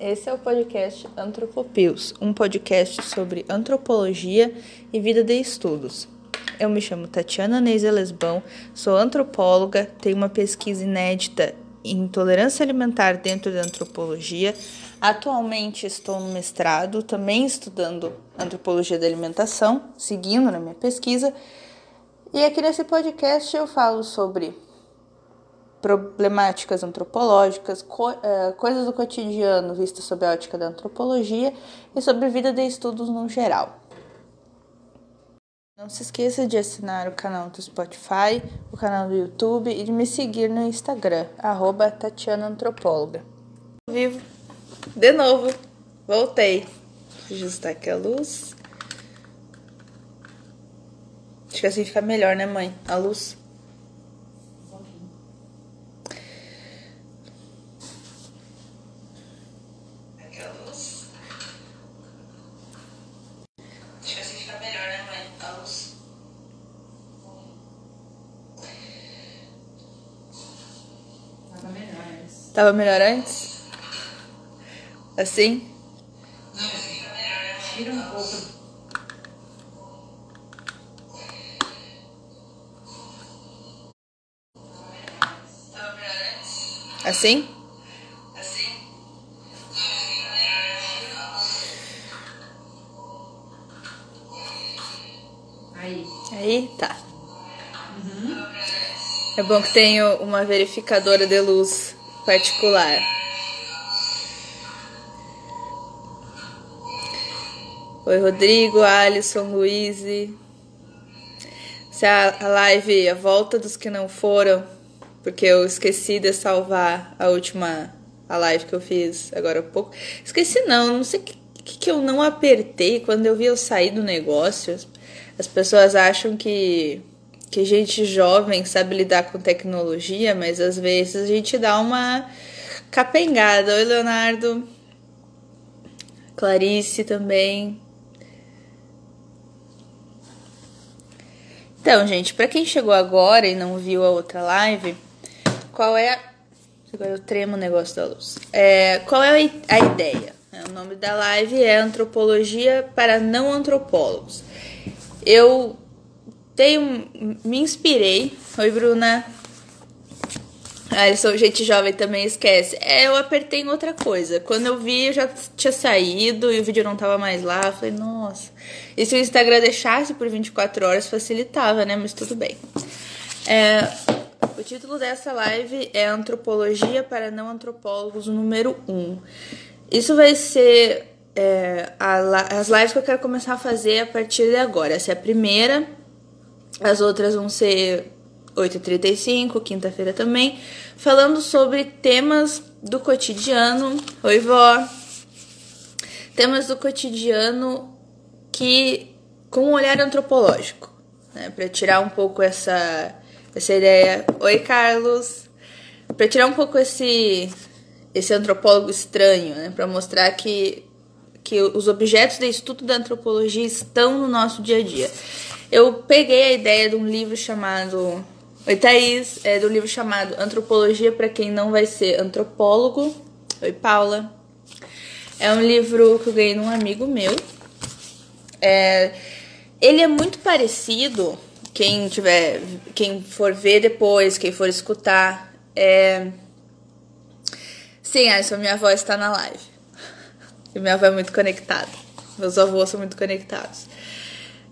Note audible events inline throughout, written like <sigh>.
esse é o podcast Antropopios, um podcast sobre antropologia e vida de estudos. Eu me chamo Tatiana Neise Lesbão, sou antropóloga, tenho uma pesquisa inédita em intolerância alimentar dentro da antropologia. Atualmente estou no mestrado, também estudando antropologia da alimentação, seguindo na minha pesquisa. E aqui nesse podcast eu falo sobre problemáticas antropológicas, co uh, coisas do cotidiano vistas sob a ótica da antropologia e sobre vida de estudos no geral. Não se esqueça de assinar o canal do Spotify, o canal do YouTube e de me seguir no Instagram, arroba Tatiana Antropóloga. Vivo. De novo. Voltei. Ajustar aqui a luz. Acho que assim fica melhor, né, mãe? A luz. Tava melhor antes? Assim? Tira um pouco. Assim? Aí. Aí, tá. É bom que tenho uma verificadora de luz particular. Oi, Rodrigo, Alisson, Luiz. Se a, live, a volta dos que não foram, porque eu esqueci de salvar a última a live que eu fiz agora há pouco. Esqueci não, não sei o que, que eu não apertei quando eu vi eu sair do negócio. As pessoas acham que que gente jovem sabe lidar com tecnologia, mas às vezes a gente dá uma capengada. Oi, Leonardo. Clarice também. Então, gente, para quem chegou agora e não viu a outra live, qual é a... Agora eu tremo o negócio da luz. É, qual é a ideia? O nome da live é Antropologia para Não Antropólogos. Eu tenho, me inspirei. Oi, Bruna. Ah, eles são gente jovem também, esquece. É, eu apertei em outra coisa. Quando eu vi, eu já tinha saído e o vídeo não tava mais lá. Eu falei, nossa. E se o Instagram deixasse por 24 horas, facilitava, né? Mas tudo bem. É, o título dessa live é Antropologia para Não Antropólogos número 1. Isso vai ser é, a, as lives que eu quero começar a fazer a partir de agora. Essa é a primeira. As outras vão ser 8h35, quinta-feira também, falando sobre temas do cotidiano. Oi, vó! Temas do cotidiano que com um olhar antropológico, né? Para tirar um pouco essa essa ideia. Oi, Carlos. Para tirar um pouco esse esse antropólogo estranho, né? Para mostrar que que os objetos de estudo da antropologia estão no nosso dia a dia. Eu peguei a ideia de um livro chamado. Oi, Thaís. É do livro chamado Antropologia para quem não vai ser antropólogo. Oi, Paula. É um livro que eu ganhei de um amigo meu. É, ele é muito parecido. Quem tiver, quem for ver depois, quem for escutar, é... Sim, Alisson, minha avó está na live. E <laughs> minha avó é muito conectada. Meus avós são muito conectados.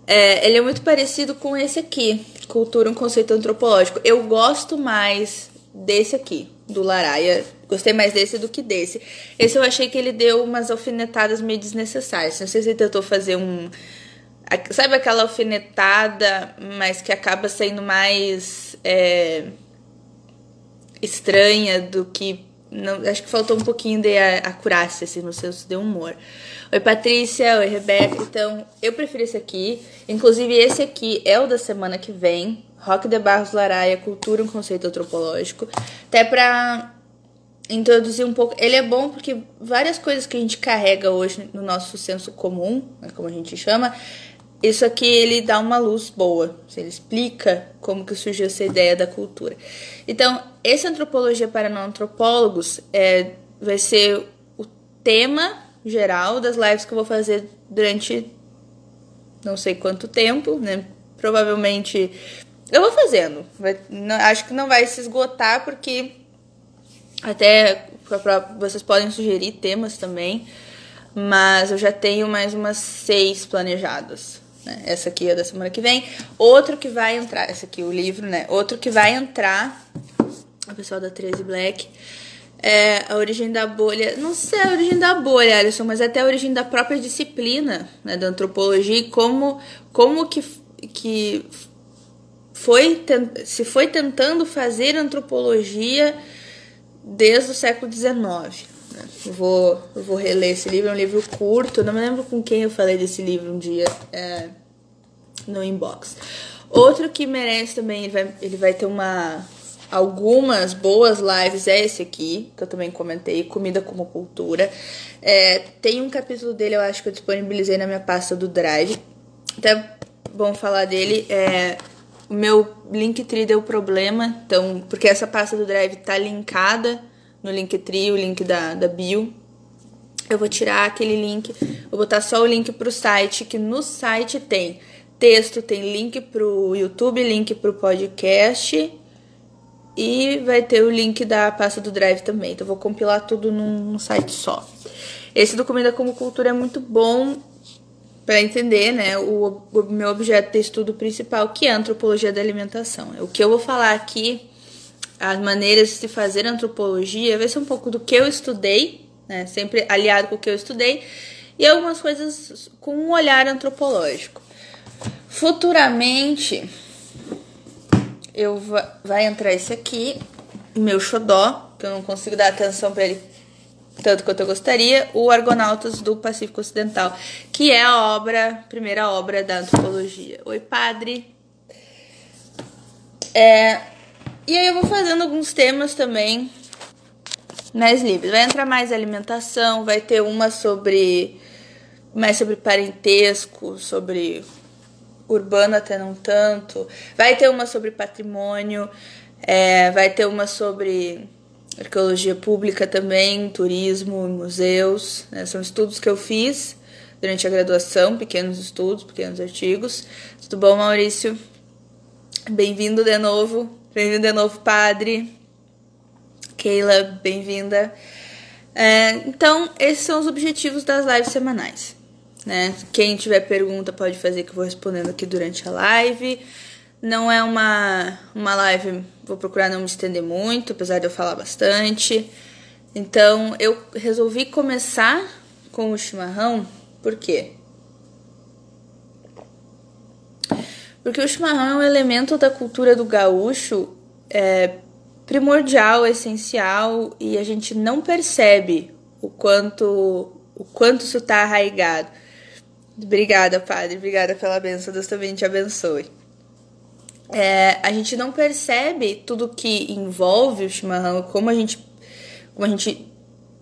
É, ele é muito parecido com esse aqui, Cultura, um conceito antropológico. Eu gosto mais desse aqui, do Laraia. Gostei mais desse do que desse. Esse eu achei que ele deu umas alfinetadas meio desnecessárias. Não sei se ele tentou fazer um. Sabe aquela alfinetada, mas que acaba sendo mais é, estranha do que. Não, acho que faltou um pouquinho de acurácia assim, no senso de humor. Oi, Patrícia. Oi, Rebeca. Então, eu prefiro esse aqui. Inclusive, esse aqui é o da semana que vem. Rock de Barros Laraia, Cultura, um conceito antropológico. Até pra introduzir um pouco. Ele é bom porque várias coisas que a gente carrega hoje no nosso senso comum, né, como a gente chama, isso aqui ele dá uma luz boa. Ele explica como que surgiu essa ideia da cultura. Então, essa antropologia para não antropólogos é, vai ser tema geral das lives que eu vou fazer durante não sei quanto tempo, né? Provavelmente eu vou fazendo. Vai, não, acho que não vai se esgotar porque até vocês podem sugerir temas também, mas eu já tenho mais umas seis planejadas. Né? Essa aqui é da semana que vem. Outro que vai entrar, esse aqui o livro, né? Outro que vai entrar, o pessoal da 13 Black, é a origem da bolha. Não sei a origem da bolha, Alisson, mas até a origem da própria disciplina né, da antropologia e como, como que, que foi se foi tentando fazer antropologia desde o século XIX. Né? Vou, vou reler esse livro, é um livro curto, não me lembro com quem eu falei desse livro um dia é, no inbox. Outro que merece também, ele vai, ele vai ter uma algumas boas lives é esse aqui, que eu também comentei, Comida como Cultura. É, tem um capítulo dele, eu acho que eu disponibilizei na minha pasta do Drive. Até bom falar dele. É, o meu Linktree deu problema, então, porque essa pasta do Drive tá linkada no Linktree, o link da, da bio. Eu vou tirar aquele link, vou botar só o link pro site, que no site tem texto, tem link pro YouTube, link pro podcast e vai ter o link da pasta do Drive também. Então, eu vou compilar tudo num, site só. Esse do Comida como Cultura é muito bom para entender né, o, o, meu objeto de estudo principal, que é a antropologia da alimentação. O que eu vou falar aqui, as maneiras de se fazer antropologia, vai ser um pouco do que eu estudei, né, sempre aliado com o que eu estudei, e algumas coisas com um olhar antropológico. Futuramente, eu vai entrar esse aqui, meu xodó, que eu não consigo dar atenção para ele tanto quanto eu gostaria, o Argonautas do Pacífico Ocidental, que é a obra, primeira obra da antropologia. Oi, padre. É, e aí eu vou fazendo alguns temas também nas livros. Vai entrar mais alimentação, vai ter uma sobre mais sobre parentesco, sobre urbano até não tanto. Vai ter uma sobre patrimônio, é, vai ter uma sobre arqueologia pública também, turismo, museus. Né? São estudos que eu fiz durante a graduação, pequenos estudos, pequenos artigos. Tudo bom, Maurício? Bem-vindo de novo. Bem-vindo de novo, padre. Keila, bem-vinda. É, então, esses são os objetivos das lives semanais. Né? Quem tiver pergunta pode fazer que eu vou respondendo aqui durante a live. Não é uma, uma live, vou procurar não me estender muito, apesar de eu falar bastante. Então eu resolvi começar com o chimarrão, por quê? Porque o chimarrão é um elemento da cultura do gaúcho é, primordial, essencial, e a gente não percebe o quanto, o quanto isso está arraigado. Obrigada, Padre. Obrigada pela benção. Deus também te abençoe é, a gente não percebe tudo que envolve o chimarrão, como a gente, como a gente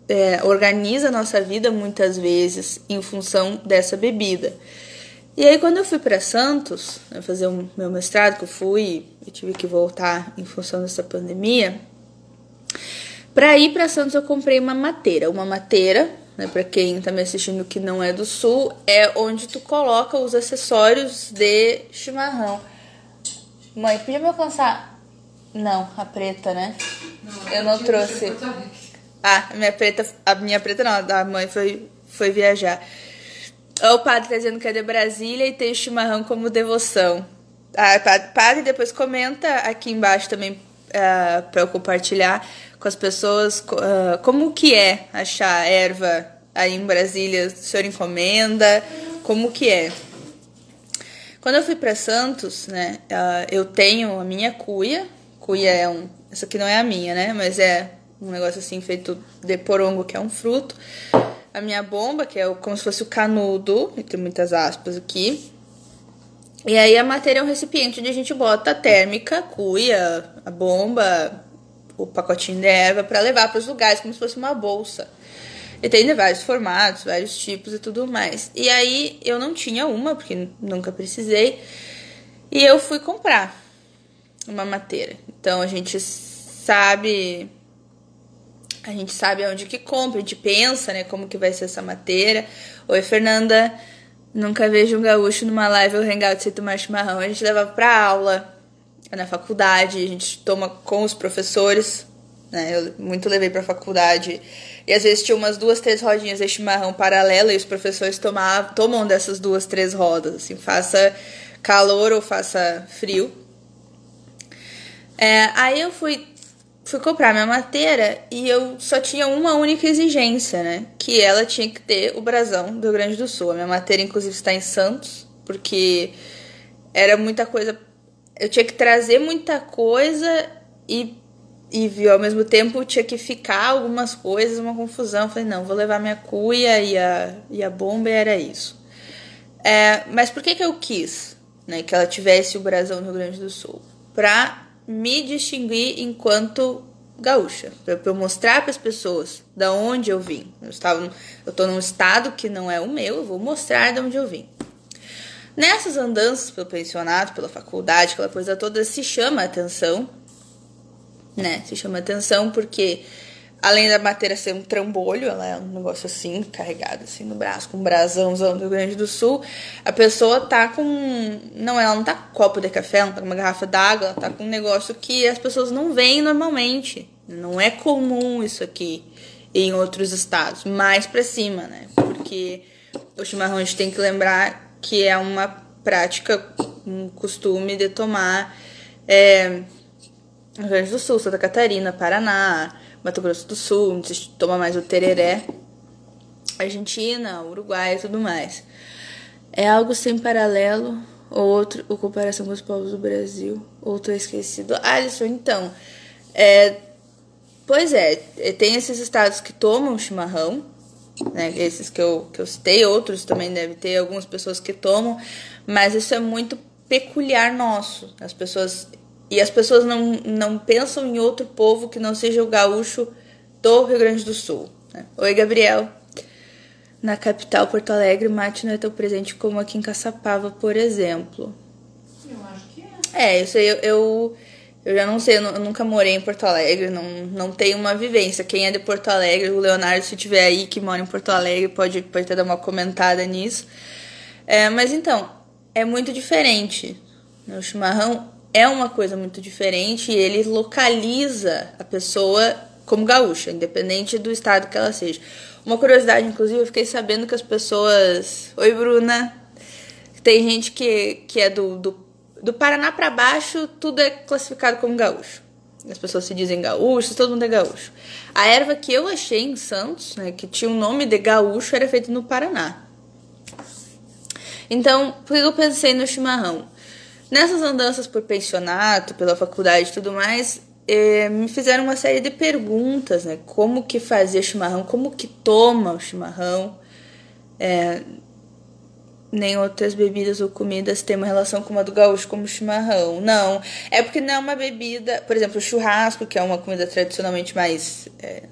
é, organiza a nossa vida muitas vezes em função dessa bebida. E aí quando eu fui para Santos, né, fazer o meu mestrado, que eu fui, eu tive que voltar em função dessa pandemia. Para ir para Santos eu comprei uma mateira, uma mateira, né, para quem tá me assistindo que não é do sul, é onde tu coloca os acessórios de chimarrão. Mãe, podia me alcançar? Não, a preta, né? Não, eu não trouxe. Ah, a minha preta, a minha preta não, a mãe foi, foi viajar. O padre tá dizendo que é de Brasília e tem o chimarrão como devoção. Ah, padre, padre depois comenta aqui embaixo também uh, ah, para eu compartilhar com as pessoas uh, como que é achar erva aí em Brasília. O senhor encomenda? Como que é? Quando eu fui para Santos, né, uh, eu tenho a minha cuia. Cuia é um. Essa aqui não é a minha, né? Mas é um negócio assim feito de porongo, que é um fruto. A minha bomba, que é como se fosse o canudo, e tem muitas aspas aqui. E aí a matéria é um recipiente onde a gente bota a térmica, cuia, a bomba, o pacotinho de erva para levar para os lugares, como se fosse uma bolsa. E tem vários formatos, vários tipos e tudo mais. E aí eu não tinha uma, porque nunca precisei. E eu fui comprar uma mateira. Então a gente sabe A gente sabe onde que compra, a gente pensa, né, como que vai ser essa matéria. Oi, Fernanda. Nunca vejo um gaúcho numa live ou hangout sem tomar chimarrão. A gente leva pra aula, na faculdade, a gente toma com os professores, né? Eu muito levei pra faculdade. E às vezes tinha umas duas, três rodinhas de chimarrão paralela e os professores tomavam, tomam dessas duas, três rodas, assim, faça calor ou faça frio. É, aí eu fui, fui comprar minha mateira e eu só tinha uma única exigência, né? Que ela tinha que ter o brasão do Rio Grande do Sul. A minha matéria, inclusive, está em Santos, porque era muita coisa. Eu tinha que trazer muita coisa e, e ao mesmo tempo tinha que ficar algumas coisas, uma confusão. Eu falei, não, vou levar minha cuia e a, e a bomba e era isso. É, mas por que, que eu quis né, que ela tivesse o brasão do Rio Grande do Sul? Pra me distinguir enquanto gaúcha, para eu mostrar para as pessoas da onde eu vim. Eu estava, eu tô num estado que não é o meu, eu vou mostrar de onde eu vim. Nessas andanças pelo pensionato, pela faculdade, aquela coisa toda se chama atenção, né? Se chama atenção porque além da matéria ser um trambolho, ela é um negócio assim, carregado assim no braço, com um brasãozão do Rio Grande do Sul, a pessoa tá com. Não, ela não tá com copo de café, ela não tá com uma garrafa d'água, ela tá com um negócio que as pessoas não veem normalmente. Não é comum isso aqui em outros estados, mais para cima, né? Porque o chimarrão a gente tem que lembrar que é uma prática, um costume de tomar é, Rio Grande do Sul, Santa Catarina, Paraná, Mato Grosso do Sul, toma mais o tereré, Argentina, Uruguai e tudo mais. É algo sem paralelo ou outro, ou comparação com os povos do Brasil, ou tô esquecido. Alisson, então, é, pois é, é, tem esses estados que tomam chimarrão, né, esses que eu, que eu citei, outros também deve ter, algumas pessoas que tomam, mas isso é muito peculiar nosso. As pessoas e as pessoas não, não pensam em outro povo que não seja o gaúcho do Rio Grande do Sul. Né? Oi, Gabriel. Na capital, Porto Alegre, o mate não é tão presente como aqui em Caçapava, por exemplo. Eu acho que é. É, isso aí eu, eu, eu já não sei, eu, nunca morei em Porto Alegre, não, não tenho uma vivência. Quem é de Porto Alegre, o Leonardo, se tiver aí que mora em Porto Alegre, pode, pode até dar uma comentada nisso. É, mas então, é muito diferente. O chimarrão é uma coisa muito diferente e ele localiza a pessoa como gaúcha, independente do estado que ela seja. Uma curiosidade, inclusive, eu fiquei sabendo que as pessoas. Oi, Bruna! Tem gente que, que é do, do, do Paraná para baixo, tudo é classificado como gaúcho. As pessoas se dizem gaúchos, todo mundo é gaúcho. A erva que eu achei em Santos, né, que tinha o um nome de gaúcho, era feita no Paraná. Então, por que eu pensei no chimarrão? Nessas andanças por pensionato, pela faculdade e tudo mais, eh, me fizeram uma série de perguntas, né? Como que fazia chimarrão, como que toma o chimarrão. É, nem outras bebidas ou comidas têm uma relação com uma do gaúcho como o chimarrão. Não, é porque não é uma bebida, por exemplo, o churrasco, que é uma comida tradicionalmente mais, é,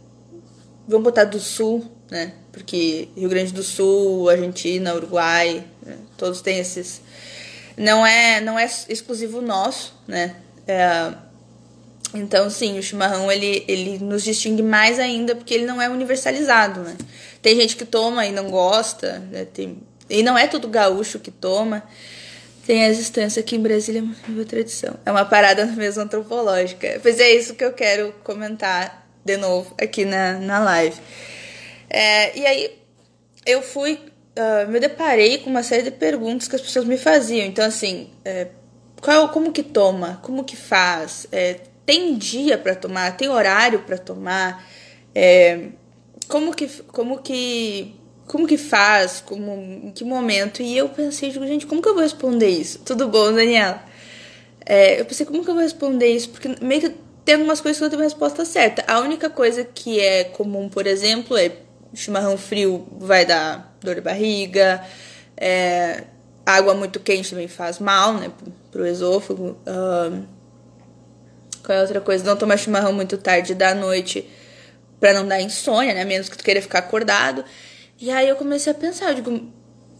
vamos botar do sul, né? Porque Rio Grande do Sul, Argentina, Uruguai, né? todos têm esses não é não é exclusivo nosso, né? É, então, sim, o chimarrão ele, ele nos distingue mais ainda porque ele não é universalizado, né? Tem gente que toma e não gosta, né? Tem, e não é todo gaúcho que toma. Tem a existência aqui em Brasília, é uma tradição. É uma parada mesmo antropológica. Pois é isso que eu quero comentar de novo aqui na, na live. É, e aí, eu fui uh, me deparei com uma série de perguntas que as pessoas me faziam. Então, assim, é, qual, como que toma? Como que faz? É, tem dia para tomar? Tem horário para tomar? É, como que como que como que faz? Como em que momento? E eu pensei, gente, como que eu vou responder isso? Tudo bom, Daniela? É, eu pensei, como que eu vou responder isso? Porque meio que tem algumas coisas que eu tenho uma resposta certa. A única coisa que é comum, por exemplo, é chimarrão frio vai dar dor de barriga, é, água muito quente também faz mal, né, pro esôfago. Qual é outra coisa? Não tomar chimarrão muito tarde da noite para não dar insônia, né, menos que tu queira ficar acordado. E aí eu comecei a pensar, eu digo,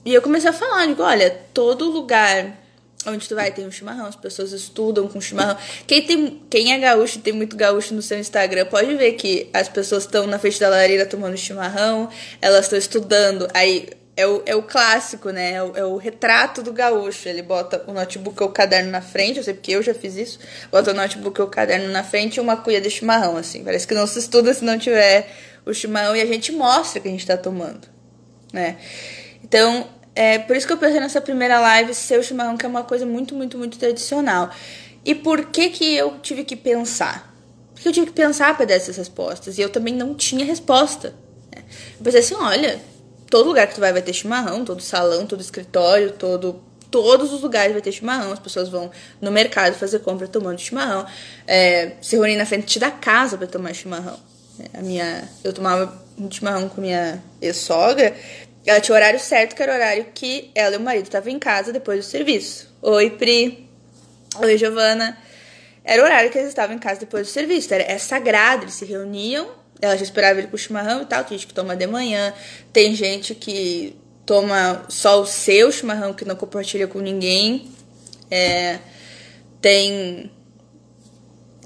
e eu comecei a falar, digo, olha, todo lugar Onde tu vai, tem um chimarrão, as pessoas estudam com chimarrão. Quem, tem, quem é gaúcho tem muito gaúcho no seu Instagram, pode ver que as pessoas estão na frente da lareira tomando chimarrão, elas estão estudando. Aí é o, é o clássico, né? É o, é o, retrato do gaúcho. Ele bota o notebook ou o caderno na frente, eu sei porque eu já fiz isso. Bota o notebook ou o caderno na frente e uma cuia de chimarrão, assim. Parece que não se estuda se não tiver o chimarrão e a gente mostra que a gente tá tomando, né? Então, é por isso que eu pensei nessa primeira live ser o chimarrão, que é uma coisa muito, muito, muito tradicional. E por que que eu tive que pensar? Porque eu tive que pensar para dar essas respostas. E eu também não tinha resposta. Né? Eu pensei assim, olha, todo lugar que tu vai vai ter chimarrão, todo salão, todo escritório, todo todos os lugares vai ter chimarrão, as pessoas vão no mercado fazer compra tomando chimarrão, é, se reunir na frente da casa para tomar chimarrão. A minha, eu tomava um chimarrão com minha ex-sogra ela tinha o horário certo, que era o horário que ela e o marido estavam em casa depois do serviço. Oi, Pri. Oi, Giovana. Era o horário que eles estavam em casa depois do serviço. Era, é sagrado, eles se reuniam. Ela já esperava ele com o chimarrão e tal. Tem gente que toma de manhã. Tem gente que toma só o seu chimarrão, que não compartilha com ninguém. É, tem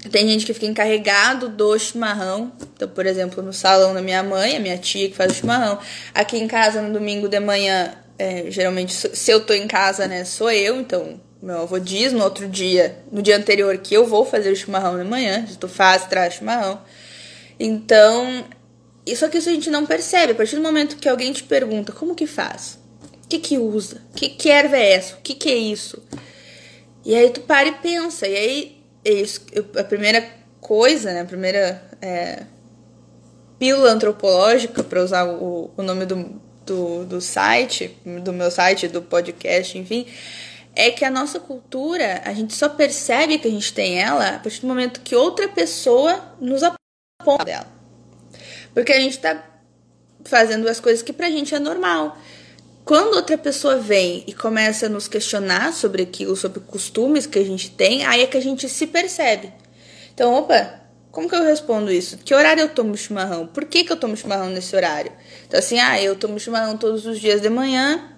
tem gente que fica encarregado do chimarrão. Então, por exemplo, no salão da minha mãe, a minha tia que faz o chimarrão. Aqui em casa, no domingo de manhã, é, geralmente, se eu tô em casa, né, sou eu. Então, meu avô diz no outro dia, no dia anterior, que eu vou fazer o chimarrão de manhã. Se tu faz, traz chimarrão. Então, só que isso a gente não percebe. A partir do momento que alguém te pergunta como que faz, o que que usa, que, que erva é essa, o que que é isso? E aí tu para e pensa. E aí isso, a primeira coisa, né, a primeira é, pílula antropológica, para usar o, o nome do, do, do site, do meu site, do podcast, enfim, é que a nossa cultura, a gente só percebe que a gente tem ela a partir do momento que outra pessoa nos aponta dela. Porque a gente tá fazendo as coisas que pra gente é normal. Quando outra pessoa vem e começa a nos questionar sobre aquilo, sobre costumes que a gente tem, aí é que a gente se percebe. Então, opa, como que eu respondo isso? Que horário eu tomo chimarrão? Por que, que eu tomo chimarrão nesse horário? Então, assim, ah, eu tomo chimarrão todos os dias de manhã,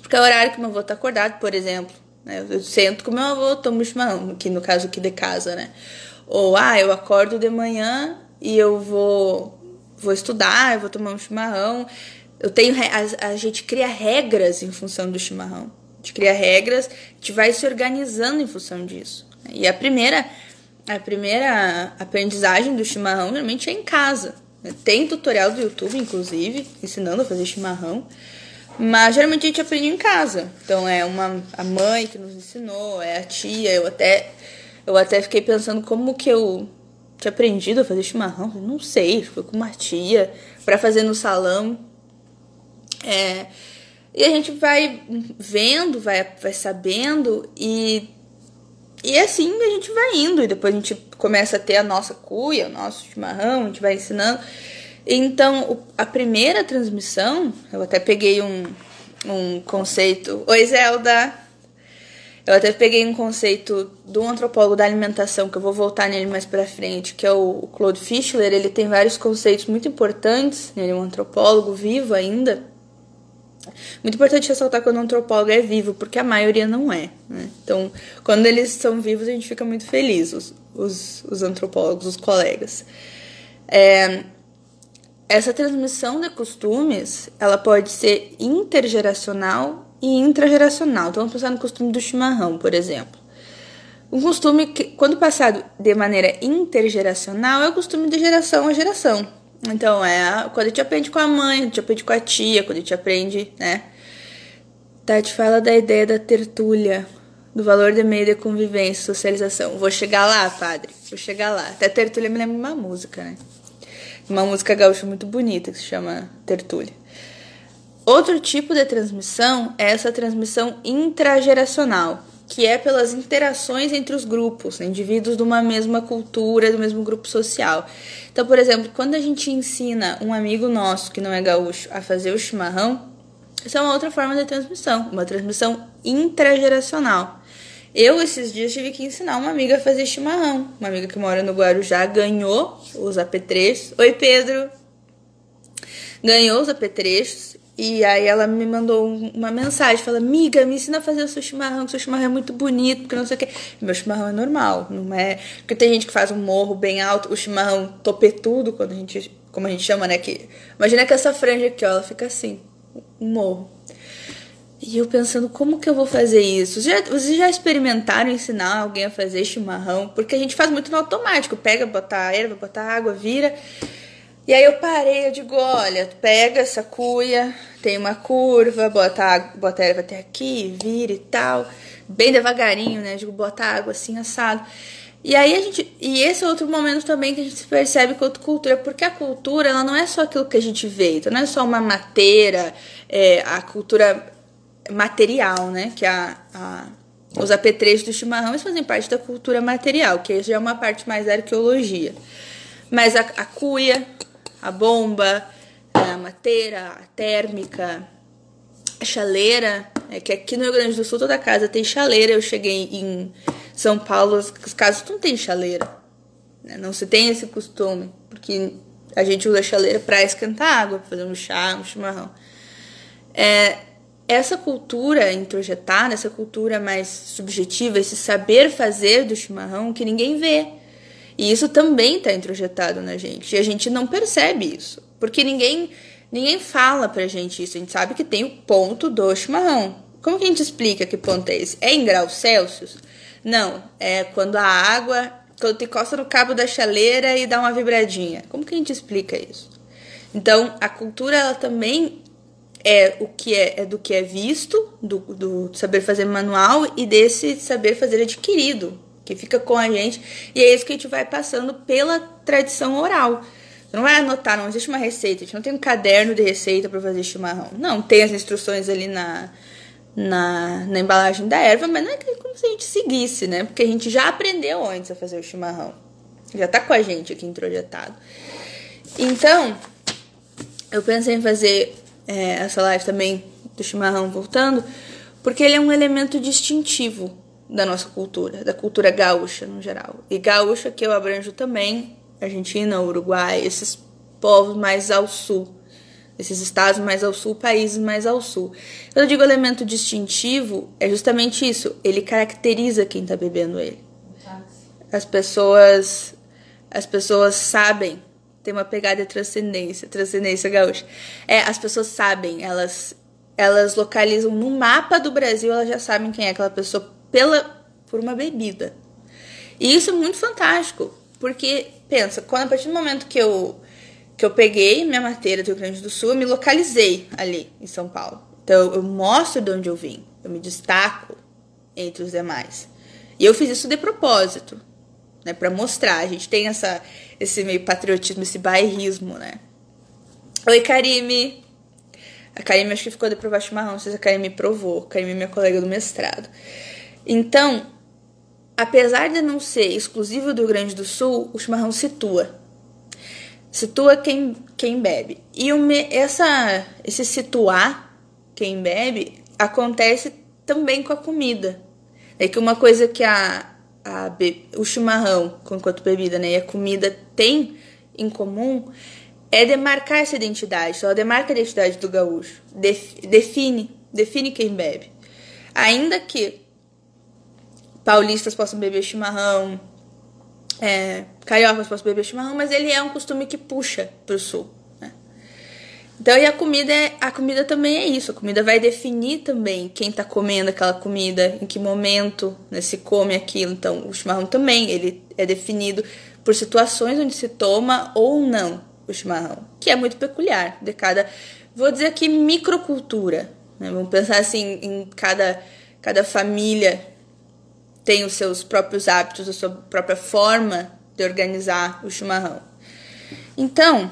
porque é o horário que meu avô tá acordado, por exemplo. Né? Eu sento com meu avô, tomo chimarrão, que no caso aqui de casa, né? Ou, ah, eu acordo de manhã e eu vou, vou estudar, eu vou tomar um chimarrão. Eu tenho a, a gente cria regras em função do chimarrão. A gente cria regras, a gente vai se organizando em função disso. E a primeira a primeira aprendizagem do chimarrão normalmente é em casa. Tem tutorial do YouTube, inclusive, ensinando a fazer chimarrão. Mas geralmente a gente aprende em casa. Então é uma a mãe que nos ensinou, é a tia. Eu até eu até fiquei pensando como que eu tinha aprendido a fazer chimarrão. Não sei, foi com uma tia para fazer no salão. É, e a gente vai vendo, vai, vai sabendo e, e assim a gente vai indo. E depois a gente começa a ter a nossa cuia, o nosso chimarrão, a gente vai ensinando. Então, a primeira transmissão, eu até peguei um, um conceito. Oi, Zelda! Eu até peguei um conceito do antropólogo da alimentação, que eu vou voltar nele mais pra frente, que é o Claude Fischler. Ele tem vários conceitos muito importantes, ele é um antropólogo vivo ainda. Muito importante ressaltar quando o antropólogo é vivo, porque a maioria não é. Né? Então, quando eles são vivos, a gente fica muito feliz, os, os, os antropólogos, os colegas. É, essa transmissão de costumes, ela pode ser intergeracional e intrageracional. Então, vamos pensar no costume do chimarrão, por exemplo. Um costume que, quando passado de maneira intergeracional, é o costume de geração a geração. Então, é quando a gente aprende com a mãe, a gente aprende com a tia, quando a gente aprende, né? Tati fala da ideia da tertúlia, do valor de meio de convivência, socialização. Vou chegar lá, padre, vou chegar lá. Até tertúlia me lembra uma música, né? Uma música gaúcha muito bonita que se chama Tertúlia. Outro tipo de transmissão é essa transmissão intrageracional, que é pelas interações entre os grupos, indivíduos de uma mesma cultura, do mesmo grupo social. Então, por exemplo, quando a gente ensina um amigo nosso que não é gaúcho a fazer o chimarrão, isso é uma outra forma de transmissão, uma transmissão intrageracional. Eu, esses dias, tive que ensinar uma amiga a fazer chimarrão. Uma amiga que mora no Guarujá ganhou os apetrechos. Oi, Pedro! Ganhou os apetrechos E aí ela me mandou uma mensagem, fala, amiga, me ensina a fazer o seu chimarrão, que o seu chimarrão é muito bonito, porque não sei o quê. Meu chimarrão é normal, não é. Porque tem gente que faz um morro bem alto, o chimarrão topetudo, quando a gente. Como a gente chama, né? Que, imagina que essa franja aqui, ó, ela fica assim, um morro. E eu pensando, como que eu vou fazer isso? Já, vocês já experimentaram ensinar alguém a fazer chimarrão? Porque a gente faz muito no automático. Pega, botar erva, botar água, vira. E aí eu parei, eu digo, olha, pega essa cuia, tem uma curva, bota, bota a erva até aqui, vira e tal. Bem devagarinho, né? Eu digo, bota água assim, assado. E aí a gente. E esse é outro momento também que a gente percebe quanto cultura, porque a cultura ela não é só aquilo que a gente vê, então não é só uma mateira, é, a cultura material, né? Que a, a, os apetrechos do chimarrão eles fazem parte da cultura material, que já é uma parte mais da arqueologia. Mas a, a cuia, a bomba, a mateira, a térmica, a chaleira, é que aqui no Rio Grande do Sul toda casa tem chaleira. Eu cheguei em São Paulo, as casas não tem chaleira. Né? Não se tem esse costume, porque a gente usa chaleira para esquentar água, para fazer um chá, um chimarrão. É, essa cultura introjetada, essa cultura mais subjetiva, esse saber fazer do chimarrão que ninguém vê. E isso também está introjetado na gente. E a gente não percebe isso. Porque ninguém, ninguém fala pra gente isso. A gente sabe que tem o ponto do chimarrão. Como que a gente explica que ponto é esse? É em graus Celsius? Não. É quando a água. Quando tu encosta no cabo da chaleira e dá uma vibradinha. Como que a gente explica isso? Então, a cultura, ela também é o que é, é do que é visto, do, do saber fazer manual e desse saber fazer adquirido, que fica com a gente, e é isso que a gente vai passando pela tradição oral. Você não vai anotar, não existe uma receita, a gente não tem um caderno de receita para fazer chimarrão. Não, tem as instruções ali na, na, na embalagem da erva, mas não é como se a gente seguisse, né? Porque a gente já aprendeu antes a fazer o chimarrão. Já tá com a gente aqui introjetado. Então, eu pensei em fazer é, essa live também do chimarrão voltando, porque ele é um elemento distintivo da nossa cultura, da cultura gaúcha no geral. E gaúcha que eu abranjo também, Argentina, Uruguai, esses povos mais ao sul, esses estados mais ao sul, países mais ao sul. Quando eu digo elemento distintivo, é justamente isso, ele caracteriza quem está bebendo ele. As pessoas as pessoas sabem tem uma pegada de transcendência, transcendência gaúcha. É, as pessoas sabem, elas elas localizam no mapa do Brasil, elas já sabem quem é aquela pessoa pela por uma bebida. E isso é muito fantástico, porque pensa, quando a partir do momento que eu que eu peguei minha matéria do Rio Grande do Sul, eu me localizei ali em São Paulo. Então eu mostro de onde eu vim, eu me destaco entre os demais. E eu fiz isso de propósito, né, para mostrar. A gente tem essa esse meio patriotismo, esse bairrismo, né? Oi, Karime! A Karime acho que ficou de provar chimarrão, não sei se a Karime provou. A Karime é minha colega do mestrado. Então, apesar de não ser exclusivo do Rio Grande do Sul, o chimarrão situa. Situa quem, quem bebe. E essa, esse situar quem bebe acontece também com a comida. É que uma coisa que a, a be o chimarrão enquanto bebida né, e a comida tem em comum é demarcar essa identidade. Só demarca a identidade do gaúcho. Def define, define quem bebe. Ainda que paulistas possam beber chimarrão, é, cariocas possam beber chimarrão, mas ele é um costume que puxa para o sul. Então, e a comida, é, a comida também é isso. A comida vai definir também quem está comendo aquela comida, em que momento né, se come aquilo. Então, o chimarrão também, ele é definido por situações onde se toma ou não o chimarrão, que é muito peculiar de cada, vou dizer aqui, microcultura. Né? Vamos pensar assim, em cada, cada família tem os seus próprios hábitos, a sua própria forma de organizar o chimarrão. Então,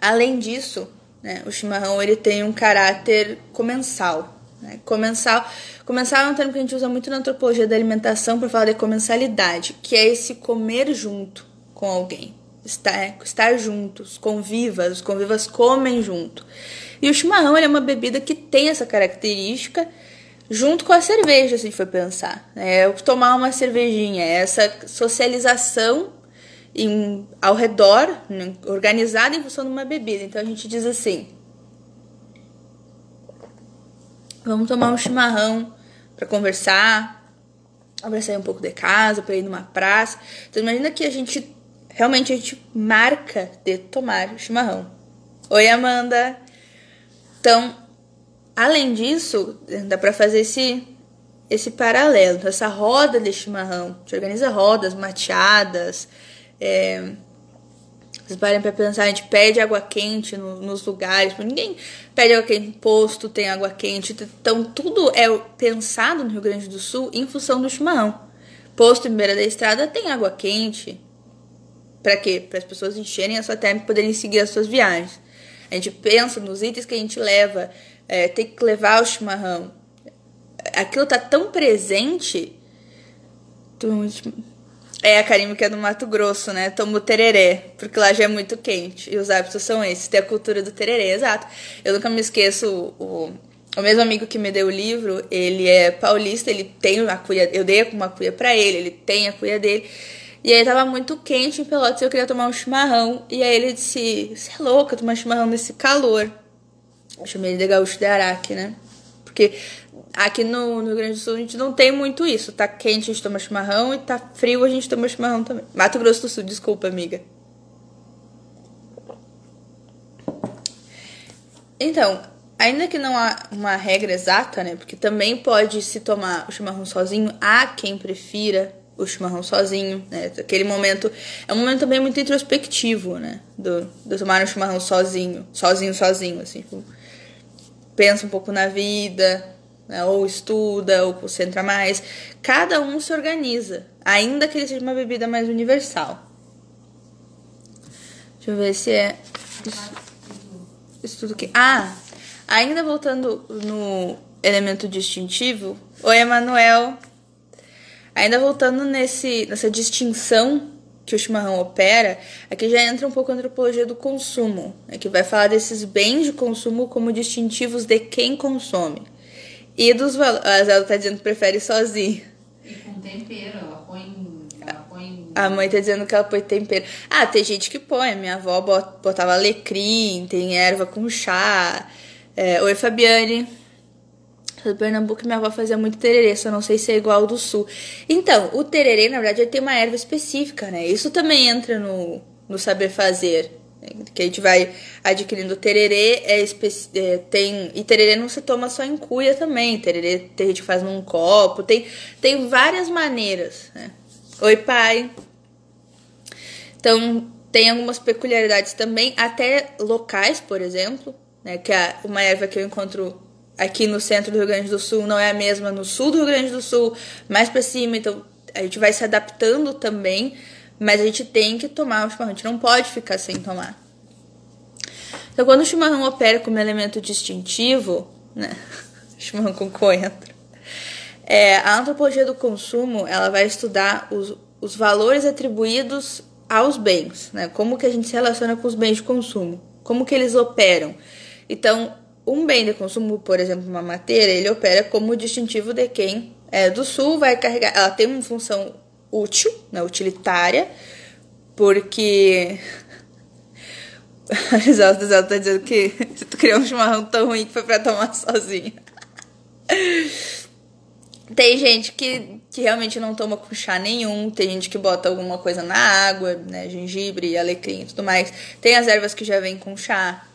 além disso, né? O chimarrão ele tem um caráter comensal. Né? Comensal, comensal é um termo que a gente usa muito na antropologia da alimentação para falar de comensalidade, que é esse comer junto com alguém. Estar, estar juntos, convivas, os convivas comem junto. E o chimarrão é uma bebida que tem essa característica junto com a cerveja, se for pensar. Né? É tomar uma cervejinha, é essa socialização em, ao redor, né, organizada em função de uma bebida. Então a gente diz assim: Vamos tomar um chimarrão para conversar, para sair um pouco de casa, para ir numa praça. Então imagina que a gente realmente a gente marca de tomar chimarrão. Oi, Amanda. Então, além disso, dá para fazer esse esse paralelo, essa roda de chimarrão. A gente organiza rodas mateadas. É, vocês parem pensar, a gente pede água quente no, nos lugares, ninguém pede água quente, posto tem água quente. Então, tudo é pensado no Rio Grande do Sul em função do chimarrão. Posto em beira da estrada tem água quente. Para quê? Para as pessoas encherem a sua térmica e poderem seguir as suas viagens. A gente pensa nos itens que a gente leva, é, tem que levar o chimarrão. Aquilo tá tão presente. É, a Karime que é do Mato Grosso, né? Tomo tereré, porque lá já é muito quente. E os hábitos são esses. Tem a cultura do tereré, exato. Eu nunca me esqueço, o, o mesmo amigo que me deu o livro, ele é paulista, ele tem a cuia, eu dei uma cuia para ele, ele tem a cuia dele. E aí tava muito quente em Pelotas e eu queria tomar um chimarrão. E aí ele disse, você é louca tomar chimarrão nesse calor. Chamei ele de gaúcho de Araque, né? Porque Aqui no, no Rio Grande do Sul a gente não tem muito isso. Tá quente, a gente toma chimarrão e tá frio, a gente toma chimarrão também. Mato Grosso do Sul, desculpa, amiga. Então, ainda que não há uma regra exata, né? Porque também pode se tomar o chimarrão sozinho, há quem prefira o chimarrão sozinho, né? Aquele momento é um momento também muito introspectivo, né? Do, do tomar o chimarrão sozinho, sozinho, sozinho, assim. Tipo, pensa um pouco na vida, né? ou estuda, ou concentra mais. Cada um se organiza, ainda que ele seja uma bebida mais universal. Deixa eu ver se é. Estudo que. Ah! Ainda voltando no elemento distintivo. Oi, Emanuel. Ainda voltando nesse, nessa distinção que o chimarrão opera, aqui já entra um pouco a antropologia do consumo, né, que vai falar desses bens de consumo como distintivos de quem consome. E dos valores. A Zelda tá dizendo que prefere sozinho. E com tempero, ela põe. Ela põe... A mãe tá dizendo que ela põe tempero. Ah, tem gente que põe. Minha avó botava alecrim, tem erva com chá. É, Oi, Fabiane. Do Pernambuco, minha avó fazia muito tererê, só não sei se é igual ao do sul. Então, o tererê, na verdade, ele tem uma erva específica, né? Isso também entra no, no saber fazer que a gente vai adquirindo tererê é, é, tem e tererê não se toma só em cuia também tererê tem gente que faz num copo tem tem várias maneiras né? oi pai então tem algumas peculiaridades também até locais por exemplo né que é uma erva que eu encontro aqui no centro do Rio Grande do Sul não é a mesma no sul do Rio Grande do Sul mais para cima então a gente vai se adaptando também mas a gente tem que tomar o chimarrão, a gente não pode ficar sem tomar. Então, quando o chimarrão opera como elemento distintivo, né? <laughs> chimarrão com coentro, é, a antropologia do consumo ela vai estudar os, os valores atribuídos aos bens, né? Como que a gente se relaciona com os bens de consumo, como que eles operam. Então, um bem de consumo, por exemplo, uma madeira, ele opera como distintivo de quem é do sul, vai carregar, ela tem uma função útil, né, utilitária, porque <laughs> a Gisela tá dizendo que <laughs> tu criou um chimarrão tão ruim que foi pra tomar <laughs> sozinha. Tem gente que, que realmente não toma com chá nenhum, tem gente que bota alguma coisa na água, né? Gengibre, alecrim e tudo mais. Tem as ervas que já vêm com chá.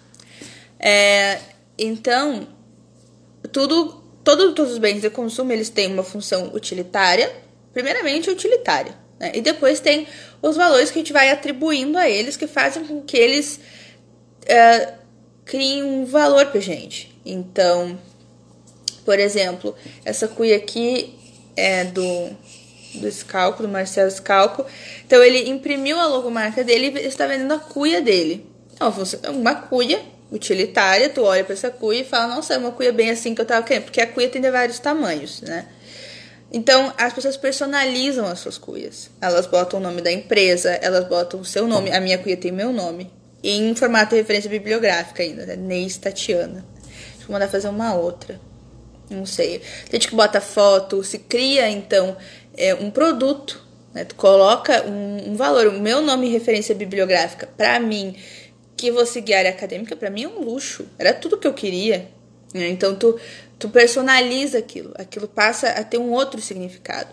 É, então, tudo, todo, todos os bens de consumo eles têm uma função utilitária, primeiramente utilitária. Né? E depois tem os valores que a gente vai atribuindo a eles que fazem com que eles uh, criem um valor pra gente. Então, por exemplo, essa cuia aqui é do, do Scalco, do Marcelo Scalco. Então, ele imprimiu a logomarca dele e está vendendo a cuia dele. É uma cuia utilitária, tu olha para essa cuia e fala, nossa, é uma cuia bem assim que eu tava querendo, porque a cuia tem de vários tamanhos, né? Então, as pessoas personalizam as suas cuias. Elas botam o nome da empresa, elas botam o seu nome. A minha cuia tem meu nome. Em formato de referência bibliográfica ainda, né? Neis Tatiana. Deixa eu mandar fazer uma outra. Não sei. Tem gente que bota foto, se cria, então, é, um produto. Né? Tu coloca um, um valor. O meu nome referência bibliográfica, para mim, que vou seguir a área acadêmica, para mim é um luxo. Era tudo que eu queria. Né? Então, tu tu personaliza aquilo, aquilo passa a ter um outro significado.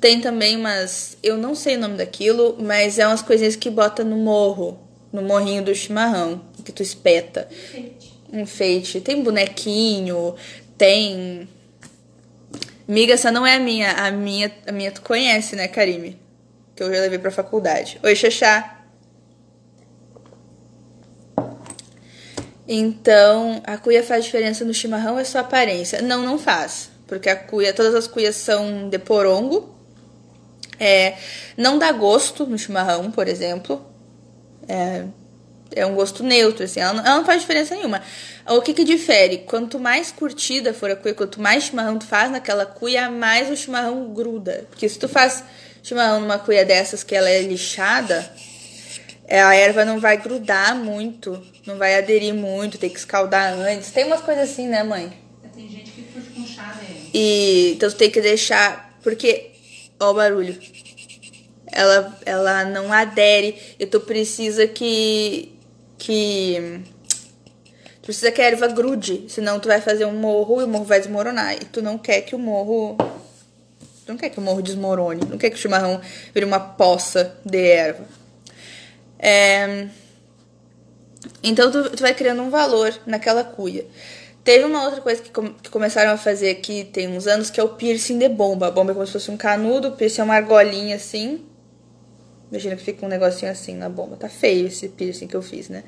Tem também umas, eu não sei o nome daquilo, mas é umas coisinhas que bota no morro, no morrinho do chimarrão, que tu espeta. Enfeite. Enfeite. Tem bonequinho, tem Miga, essa não é a minha, a minha, a minha tu conhece, né, Karime? Que eu já levei pra faculdade. Oi, Xaxá. Então, a cuia faz diferença no chimarrão é só aparência? Não, não faz. Porque a cuia, todas as cuias são de porongo. É, não dá gosto no chimarrão, por exemplo. É, é um gosto neutro, assim. Ela não, ela não faz diferença nenhuma. O que que difere? Quanto mais curtida for a cuia, quanto mais chimarrão tu faz naquela cuia, mais o chimarrão gruda. Porque se tu faz chimarrão numa cuia dessas que ela é lixada, a erva não vai grudar muito, não vai aderir muito, tem que escaldar antes. Tem umas coisas assim, né, mãe? Tem gente que curte com chá, né? E então tu tem que deixar. Porque. Ó o barulho. Ela, ela não adere. E tu precisa que. Que. Tu precisa que a erva grude. Senão tu vai fazer um morro e o morro vai desmoronar. E tu não quer que o morro. Tu não quer que o morro desmorone. Não quer que o chimarrão vire uma poça de erva. É, então tu, tu vai criando um valor naquela cuia. Teve uma outra coisa que, com- que começaram a fazer aqui tem uns anos, que é o piercing de bomba. A bomba é como se fosse um canudo, o piercing é uma argolinha assim. Imagina que fica um negocinho assim na bomba. Tá feio esse piercing que eu fiz, né?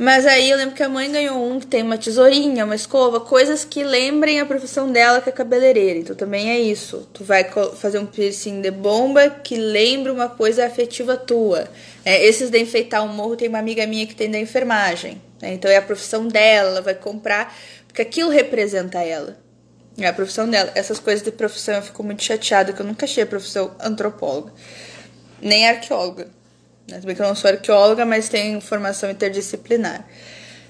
Mas aí eu lembro que a mãe ganhou um que tem uma tesourinha, uma escova, coisas que lembrem a profissão dela, que é cabeleireira. Então também é isso. Tu vai fazer um piercing de bomba que lembra uma coisa afetiva tua. É, esses de enfeitar o morro tem uma amiga minha que tem da enfermagem. né? Então é a profissão dela, ela vai comprar, porque aquilo representa ela. É a profissão dela. Essas coisas de profissão eu fico muito chateada, que eu nunca achei a profissão antropóloga. Nem arqueóloga. Né? Também que eu não sou arqueóloga, mas tenho formação interdisciplinar.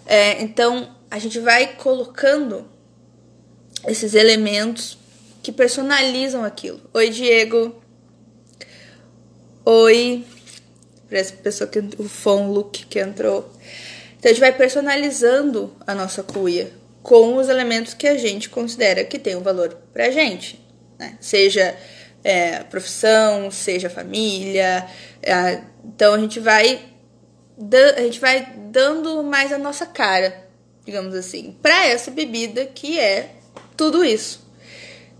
É, então, a gente vai colocando esses elementos que personalizam aquilo. Oi, Diego. Oi. Para essa pessoa que o Fon Luke que entrou. Então a gente vai personalizando a nossa cuia com os elementos que a gente considera que tem um valor pra gente. Né? Seja é, profissão, seja família. é, então a gente vai a gente vai dando mais a nossa cara, digamos assim, para essa bebida que é tudo isso.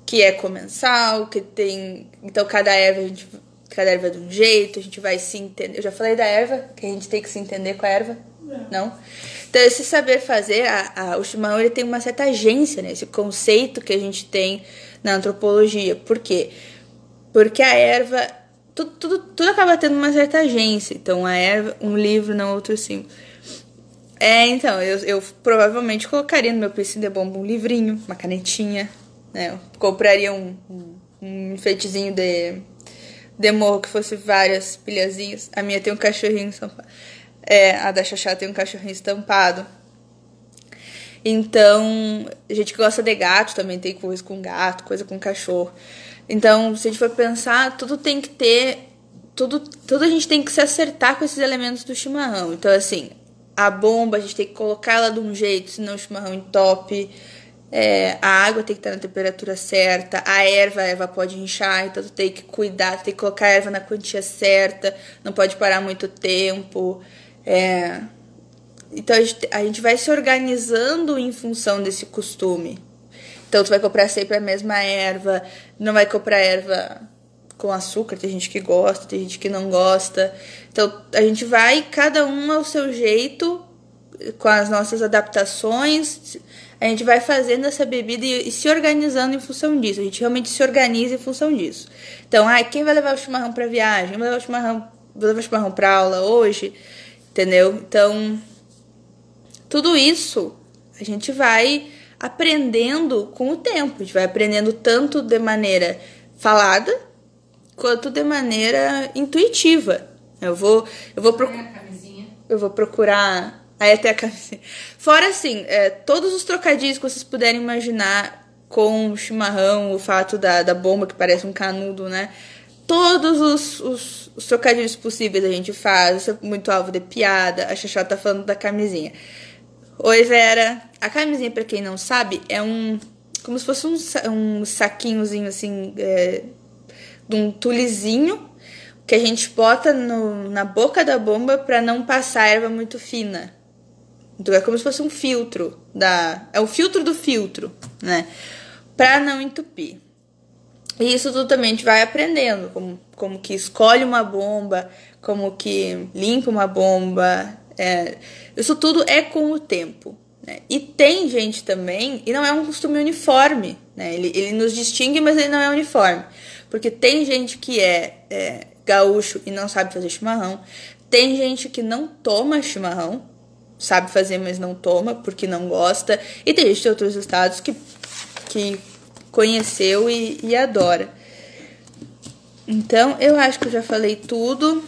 Que é comensal, que tem. Então cada erva a gente. Cada erva é de um jeito, a gente vai se entender. Eu já falei da erva, que a gente tem que se entender com a erva. Não? Então, esse saber fazer, a, a, o chimarrão ele tem uma certa agência, né? Esse conceito que a gente tem na antropologia. Por quê? Porque a erva. Tudo, tudo, tudo acaba tendo uma certa agência. Então, a erva, um livro, não outro sim. É, então, eu, eu provavelmente colocaria no meu piercing de bomba um livrinho, uma canetinha, né? Eu compraria um, um, um enfeitezinho de, de morro que fosse várias pilhazinhas. A minha tem um cachorrinho estampado. É, a da Xaxá tem um cachorrinho estampado. Então, gente que gosta de gato também tem coisa com gato, coisa com cachorro. Então, se a gente for pensar, tudo tem que ter. Tudo, tudo a gente tem que se acertar com esses elementos do chimarrão. Então, assim, a bomba a gente tem que colocar ela de um jeito, senão o chimarrão entope. É, a água tem que estar na temperatura certa, a erva, a erva pode inchar, então tu tem que cuidar, tu tem que colocar a erva na quantia certa, não pode parar muito tempo. É, então a gente, a gente vai se organizando em função desse costume. Então tu vai comprar sempre a mesma erva, não vai comprar erva com açúcar, tem gente que gosta, tem gente que não gosta. Então a gente vai cada um ao seu jeito, com as nossas adaptações, a gente vai fazendo essa bebida e, e se organizando em função disso. A gente realmente se organiza em função disso. Então, ai, quem vai levar o chimarrão para viagem? Vai levar o chimarrão, vou levar o chimarrão para aula hoje, entendeu? Então, tudo isso a gente vai aprendendo com o tempo. A gente vai aprendendo tanto de maneira falada quanto de maneira intuitiva. Eu vou, eu vou procurar eu vou procurar. Aí até a camisinha. Fora assim, é, todos os trocadilhos que vocês puderem imaginar com o chimarrão, o fato da, da bomba que parece um canudo, né? Todos os, os, os trocadilhos possíveis a gente faz. Isso é muito alvo de piada. A Xaxá tá falando da camisinha. Oi, Vera. A camisinha, pra quem não sabe, é um. Como se fosse um, um saquinhozinho assim. É, de um tulizinho que a gente bota no, na boca da bomba pra não passar erva muito fina. Então é como se fosse um filtro da. É o filtro do filtro, né? Pra não entupir. E isso tudo também a gente vai aprendendo, como, como que escolhe uma bomba, como que limpa uma bomba. é, isso tudo é com o tempo. Né? E tem gente também, e não é um costume uniforme, né? ele, ele nos distingue, mas ele não é uniforme. Porque tem gente que é, é gaúcho e não sabe fazer chimarrão, tem gente que não toma chimarrão, sabe fazer, mas não toma porque não gosta, e tem outros estados que, que conheceu e, e adora. Então, eu acho que eu já falei tudo.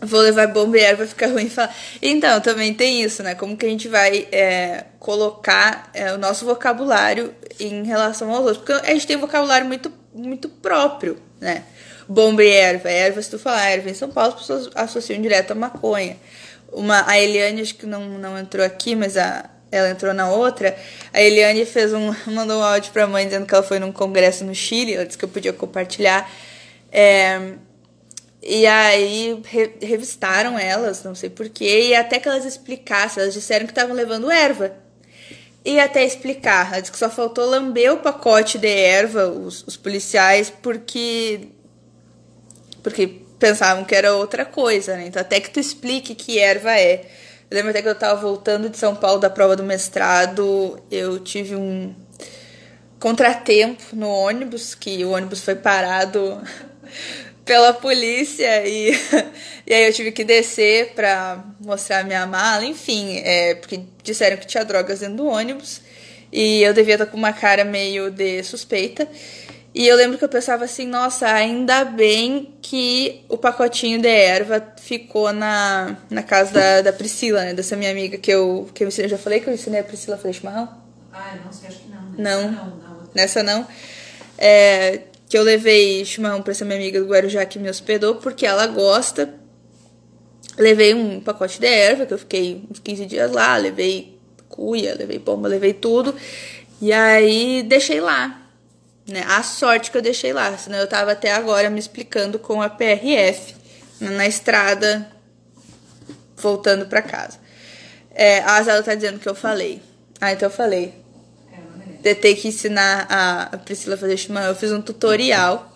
Vou levar bomba e erva, vai ficar ruim falar. Então, também tem isso, né? Como que a gente vai é, colocar é, o nosso vocabulário em relação aos outros. Porque a gente tem um vocabulário muito, muito próprio, né? Bomba e erva. Erva, se tu falar erva em São Paulo, as pessoas associam direto a maconha. Uma, a Eliane, acho que não, não entrou aqui, mas a, ela entrou na outra. A Eliane fez um, <laughs> mandou um áudio pra mãe dizendo que ela foi num congresso no Chile. Ela disse que eu podia compartilhar. É, e aí re- revistaram elas, não sei porquê, e até que elas explicassem, elas disseram que estavam levando erva. E até explicar, ela disse que só faltou lamber o pacote de erva, os, os policiais, porque porque pensavam que era outra coisa, né? Então até que tu explique que erva é. Eu lembro até que eu tava voltando de São Paulo da prova do mestrado, eu tive um contratempo no ônibus, que o ônibus foi parado <laughs> pela polícia e, <laughs> e aí eu tive que descer pra mostrar minha mala, enfim, é, porque disseram que tinha drogas dentro do ônibus e eu devia estar com uma cara meio de suspeita. E eu lembro que eu pensava assim, nossa, ainda bem que o pacotinho de erva ficou na, na casa da, da Priscila, né? Dessa minha amiga que eu, que eu ensinei. Eu já falei que eu ensinei a Priscila a fazer chimarrão? Ah, não sei, acho que não. né? Não. Não. Nessa não. É, que eu levei chimarrão pra essa minha amiga do Guarujá que me hospedou, porque ela gosta. Levei um pacote de erva, que eu fiquei uns 15 dias lá, levei cuia, levei pomba, levei tudo. E aí deixei lá. Né? A sorte que eu deixei lá, senão eu tava até agora me explicando com a PRF na estrada voltando pra casa. É, a Zela tá dizendo que eu falei. Ah, então eu falei É, de ter que ensinar a Priscila a fazer chimarrão. Eu fiz um tutorial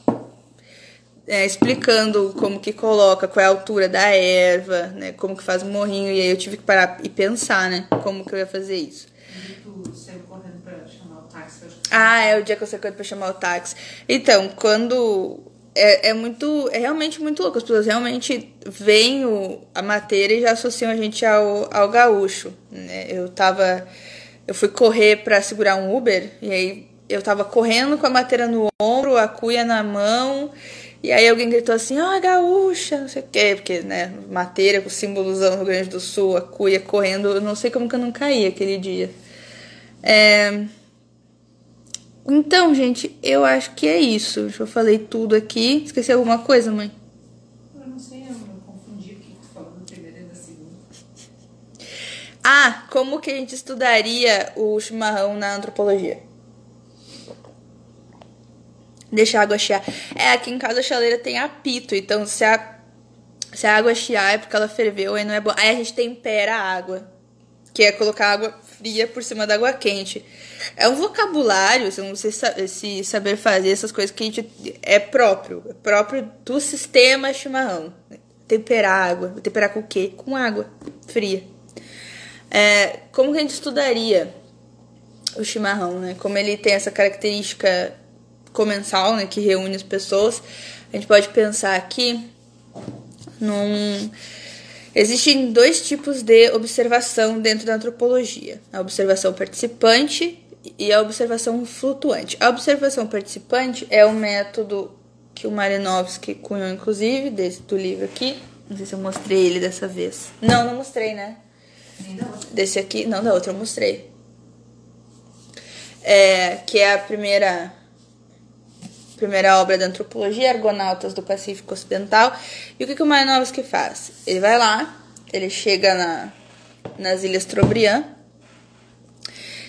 é, explicando como que coloca, qual é a altura da erva, né, como que faz o morrinho. E aí eu tive que parar e pensar, né, como que eu ia fazer isso. E tu saiu correndo pra chamar o táxi. Eu acho que Ah, é o dia que eu saí pra chamar o táxi. Então, quando. É, é muito. É realmente muito louco. As pessoas realmente veem o, a matéria e já associam a gente ao, ao gaúcho. Né? Eu tava. Eu fui correr pra segurar um Uber e aí eu tava correndo com a matéria no ombro, a cuia na mão. E aí alguém gritou assim, ah, gaúcha, não sei o quê, porque, né, matéria com símbolozão do Rio Grande do Sul, a cuia correndo, eu não sei como que eu não caí aquele dia. É, então, gente, eu acho que é isso. Já falei tudo aqui. Esqueci alguma coisa, mãe? Eu não sei, eu confundi o que tu falou do primeiro e da segunda. Ah, como que a gente estudaria o chimarrão na antropologia? Deixa a água chiar. É, aqui em casa a chaleira tem apito, então se a, se a água chiar é porque ela ferveu, aí não é bom. Aí a gente tempera a água, que é colocar água fria por cima da água quente. É um vocabulário, se sa- se saber fazer essas coisas que a gente é próprio, é próprio do sistema chimarrão. Temperar água, temperar com o quê? Com água fria. É, como que a gente estudaria o chimarrão, né? Como ele tem essa característica comensal, né, que reúne as pessoas, a gente pode pensar aqui num existem dois tipos de observação dentro da antropologia: a observação participante e a observação flutuante. A observação participante é o método que o Marinovski cunhou, inclusive, desse, do livro aqui. Não sei se eu mostrei ele dessa vez. Não, não mostrei, né? Desse aqui, não, da outra eu mostrei. É, que é a primeira primeira obra da antropologia, Argonautas do Pacífico Ocidental. E o que, que o Mayanovsky faz? Ele vai lá, ele chega na, nas Ilhas Trobriand.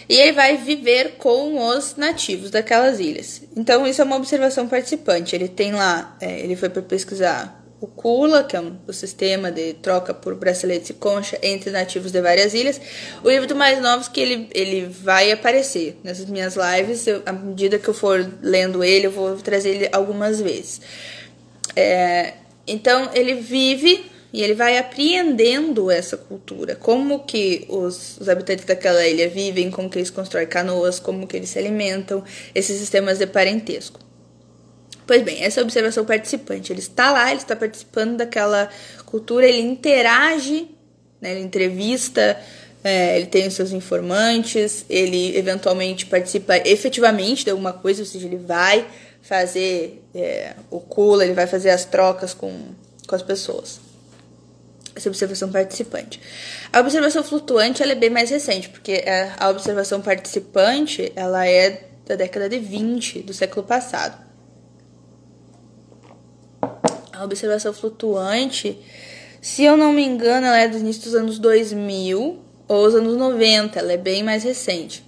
E ele vai viver com os nativos daquelas ilhas. Então, isso é uma observação participante. Ele tem lá, é, ele foi para pesquisar o Kula, que é um, o sistema de troca por braceletes e concha entre nativos de várias ilhas. O livro do Mais Novos que ele, ele vai aparecer nessas minhas lives. Eu, à medida que eu for lendo ele, eu vou trazer ele algumas vezes. É, então, ele vive e ele vai apreendendo essa cultura, como que os, os, habitantes daquela ilha vivem, como que eles constroem canoas, como que eles se alimentam, esses sistemas de parentesco. Pois bem, essa observação participante. Ele está lá, ele está participando daquela cultura, ele interage, né, ele entrevista, é, ele tem os seus informantes, ele eventualmente participa efetivamente de alguma coisa, ou seja, ele vai fazer é, o cula, ele vai fazer as trocas com, com as pessoas. Essa é observação participante. A observação flutuante ela é bem mais recente, porque é, a observação participante ela é da década de 20 do século passado. A observação flutuante, se eu não me engano, ela é do início dos anos 2000 ou os anos 90, ela é bem mais recente.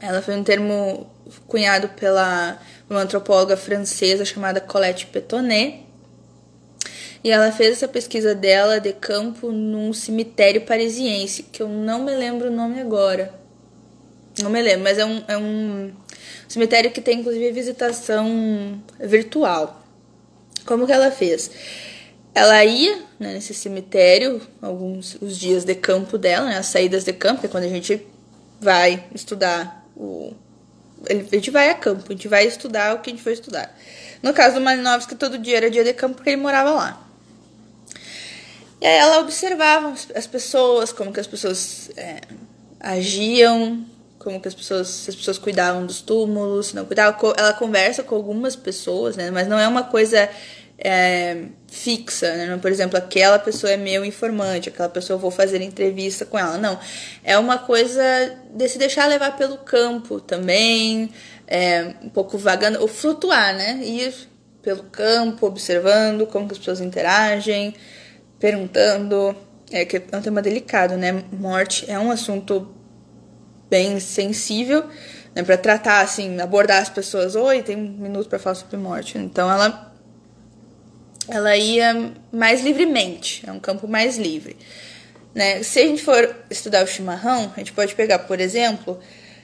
Ela foi um termo cunhado pela uma antropóloga francesa chamada Colette Petonnet. E ela fez essa pesquisa dela de campo num cemitério parisiense, que eu não me lembro o nome agora. Não me lembro, mas é um, é um cemitério que tem inclusive visitação virtual. Como que ela fez? Ela ia né, nesse cemitério, alguns os dias de campo dela, né, as saídas de campo, que é quando a gente vai estudar o. A gente vai a campo, a gente vai estudar o que a gente foi estudar. No caso do Malinowski, todo dia era dia de campo porque ele morava lá. E aí ela observava as pessoas, como que as pessoas é, agiam, como que as pessoas, as pessoas cuidavam dos túmulos, se não cuidavam. Ela conversa com algumas pessoas, né? Mas não é uma coisa é, fixa, né? Por exemplo, aquela pessoa é meu informante, aquela pessoa eu vou fazer entrevista com ela. Não. É uma coisa de se deixar levar pelo campo também, é, um pouco vagando, ou flutuar, né? Ir pelo campo, observando como que as pessoas interagem, perguntando. É que é um tema delicado, né? Morte é um assunto bem sensível, né, para tratar assim, abordar as pessoas, oi, tem um minuto para falar sobre morte. Então ela ela ia mais livremente, é um campo mais livre. Né? Se a gente for estudar o chimarrão, a gente pode pegar, por exemplo,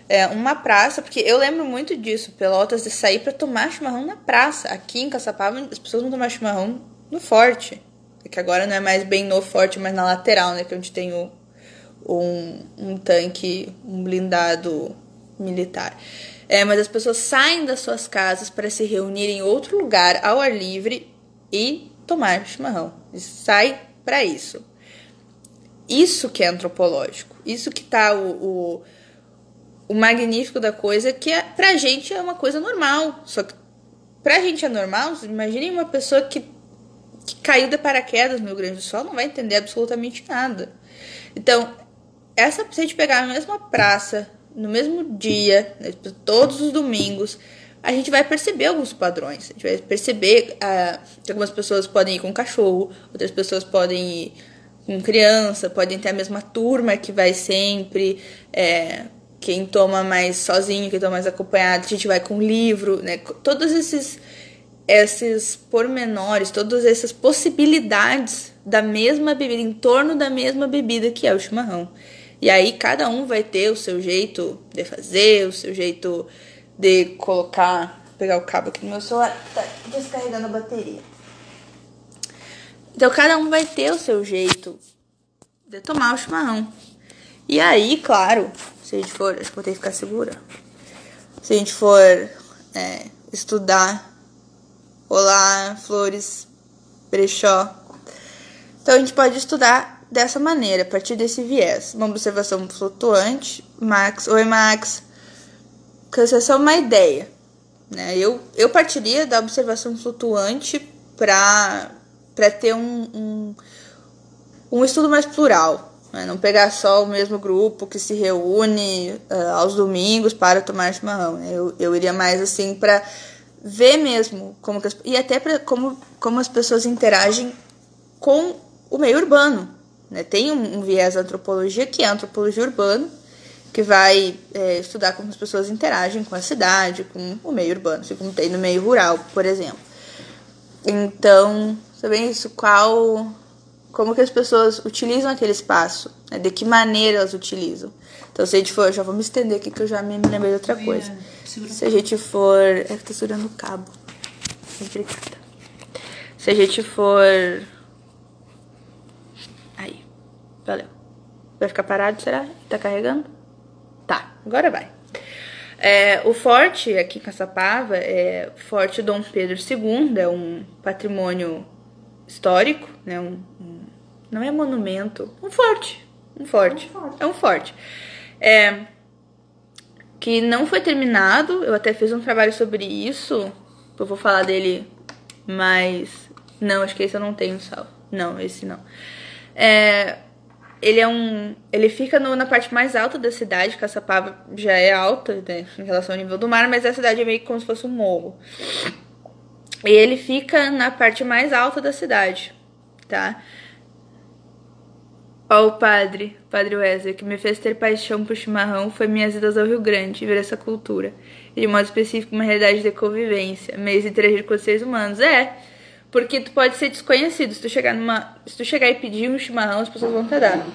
é, uma praça, porque eu lembro muito disso, Pelotas, de sair para tomar chimarrão na praça. Aqui em Caçapava, as pessoas vão tomar chimarrão no forte. Que agora não é mais bem no forte, mas na lateral, né? Que é onde tem o, um, um tanque, um blindado militar. É, mas as pessoas saem das suas casas para se reunir em outro lugar, ao ar livre, e tomar chimarrão. Sai para isso. Isso que é antropológico. Isso que tá o, o, o magnífico da coisa, que é, pra gente é uma coisa normal. Só que pra gente é normal, imaginem uma pessoa que, que caiu de paraquedas no Rio Grande do Sul, não vai entender absolutamente nada. Então, essa se a gente pegar a mesma praça, no mesmo dia, né, todos os domingos, a gente vai perceber alguns padrões. A gente vai perceber uh, que algumas pessoas podem ir com cachorro, outras pessoas podem ir com criança, podem ter a mesma turma que vai sempre. É, quem toma mais sozinho, quem toma mais acompanhado, a gente vai com livro, né? Todos esses esses pormenores, todas essas possibilidades da mesma bebida, em torno da mesma bebida que é o chimarrão. E aí cada um vai ter o seu jeito de fazer, o seu jeito de colocar, pegar o cabo aqui no meu celular, tá descarregando a bateria. Então cada um vai ter o seu jeito de tomar o chimarrão. E aí, claro, se a gente for, acho que vou ter que ficar segura. Se a gente for é, estudar Olá, Flores, Brechó. Então a gente pode estudar dessa maneira, a partir desse viés. Uma observação flutuante. Max, oi Max. Essa é só uma ideia. Né? Eu, eu partiria da observação flutuante para ter um, um, um, estudo mais plural. Né? Não pegar só o mesmo grupo que se reúne uh, aos domingos para tomar chimarrão. Né? Eu, eu iria mais assim para ver mesmo como as, e até para como, como as pessoas interagem com o meio urbano. Né? Tem um, um viés da antropologia que é a antropologia urbana, que vai é, estudar como as pessoas interagem com a cidade, com o meio urbano, assim como tem no meio rural, por exemplo. Então, também isso, qual, como que as pessoas utilizam aquele espaço, né? de que maneira elas utilizam. Então, se a gente for, já vou me estender aqui que eu já me lembrei de outra coisa. Se a gente for, é que tá segurando o cabo. Obrigada. Se a gente for, valeu. Vai ficar parado, será? Tá carregando? Tá, agora vai. É, o forte aqui em Caçapava é Forte Dom Pedro II, é um patrimônio histórico, né? Um, um, não é monumento, um forte, um forte, um forte. é um forte. É, que não foi terminado, eu até fiz um trabalho sobre isso, eu vou falar dele, mas não, acho que esse eu não tenho salvo. Não, esse não. É, ele é um. Ele fica no, na parte mais alta da cidade, Caçapava já é alta, né, em relação ao nível do mar, mas a cidade é meio como se fosse um morro. E ele fica na parte mais alta da cidade, tá? Ó, o padre, padre Wesley, que me fez ter paixão por chimarrão foi minhas idas ao Rio Grande e ver essa cultura. E de modo específico, uma realidade de convivência, meios de interagir com os seres humanos. É, porque tu pode ser desconhecido. Se tu chegar numa. Se tu chegar e pedir um chimarrão, as pessoas vão te dar.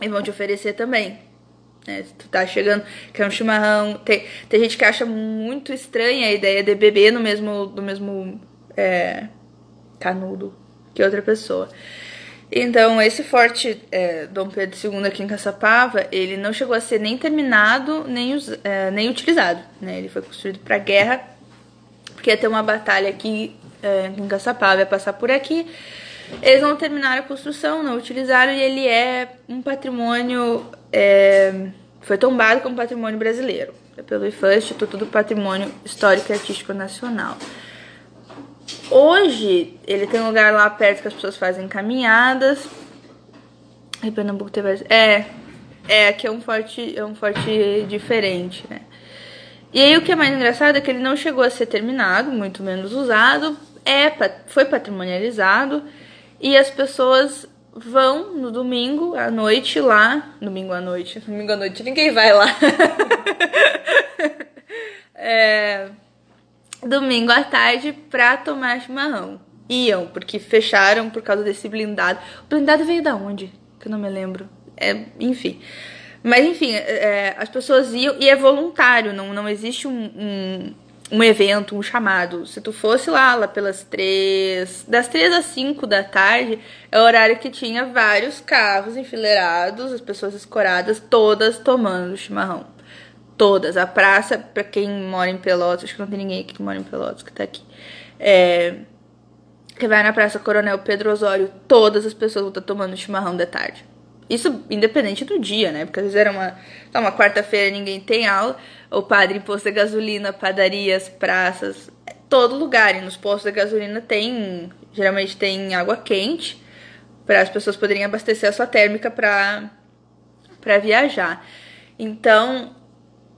E vão te oferecer também. Né? Se tu tá chegando, quer um chimarrão. Tem, tem gente que acha muito estranha a ideia de beber no mesmo, no mesmo é, canudo que outra pessoa. Então, esse forte é, Dom Pedro II aqui em Caçapava, ele não chegou a ser nem terminado, nem, é, nem utilizado. Né? Ele foi construído para guerra porque ia ter uma batalha aqui é, em Caçapava, ia passar por aqui. Eles não terminaram a construção, não utilizaram, e ele é um patrimônio. É, foi tombado como patrimônio brasileiro, pelo IFAM, Instituto do Patrimônio Histórico e Artístico Nacional. Hoje, ele tem um lugar lá perto que as pessoas fazem caminhadas. Pernambuco. É, é, aqui é um forte, é um forte diferente, né? E aí o que é mais engraçado é que ele não chegou a ser terminado, muito menos usado, é foi patrimonializado e as pessoas vão no domingo à noite lá, domingo à noite, domingo à noite ninguém vai lá. <laughs> é, domingo à tarde pra tomar chimarrão. Iam, porque fecharam por causa desse blindado. O blindado veio da onde? Que eu não me lembro. É, enfim. Mas enfim, é, as pessoas iam e é voluntário, não, não existe um, um, um, evento, um chamado. Se tu fosse lá, lá pelas três. Das três às cinco da tarde, é o horário que tinha vários carros enfileirados, as pessoas escoradas, todas tomando chimarrão. Todas. A praça, pra quem mora em Pelotas, acho que não tem ninguém aqui que mora em Pelotas que tá aqui. É, que vai na Praça Coronel Pedro Osório, todas as pessoas vão estar tomando chimarrão de tarde. Isso independente do dia, né? Porque às vezes era uma, tá, uma quarta-feira ninguém tem aula, o padre imposto de gasolina, padarias, praças, todo lugar. E nos postos de gasolina tem, geralmente tem água quente para as pessoas poderem abastecer a sua térmica para para viajar. Então,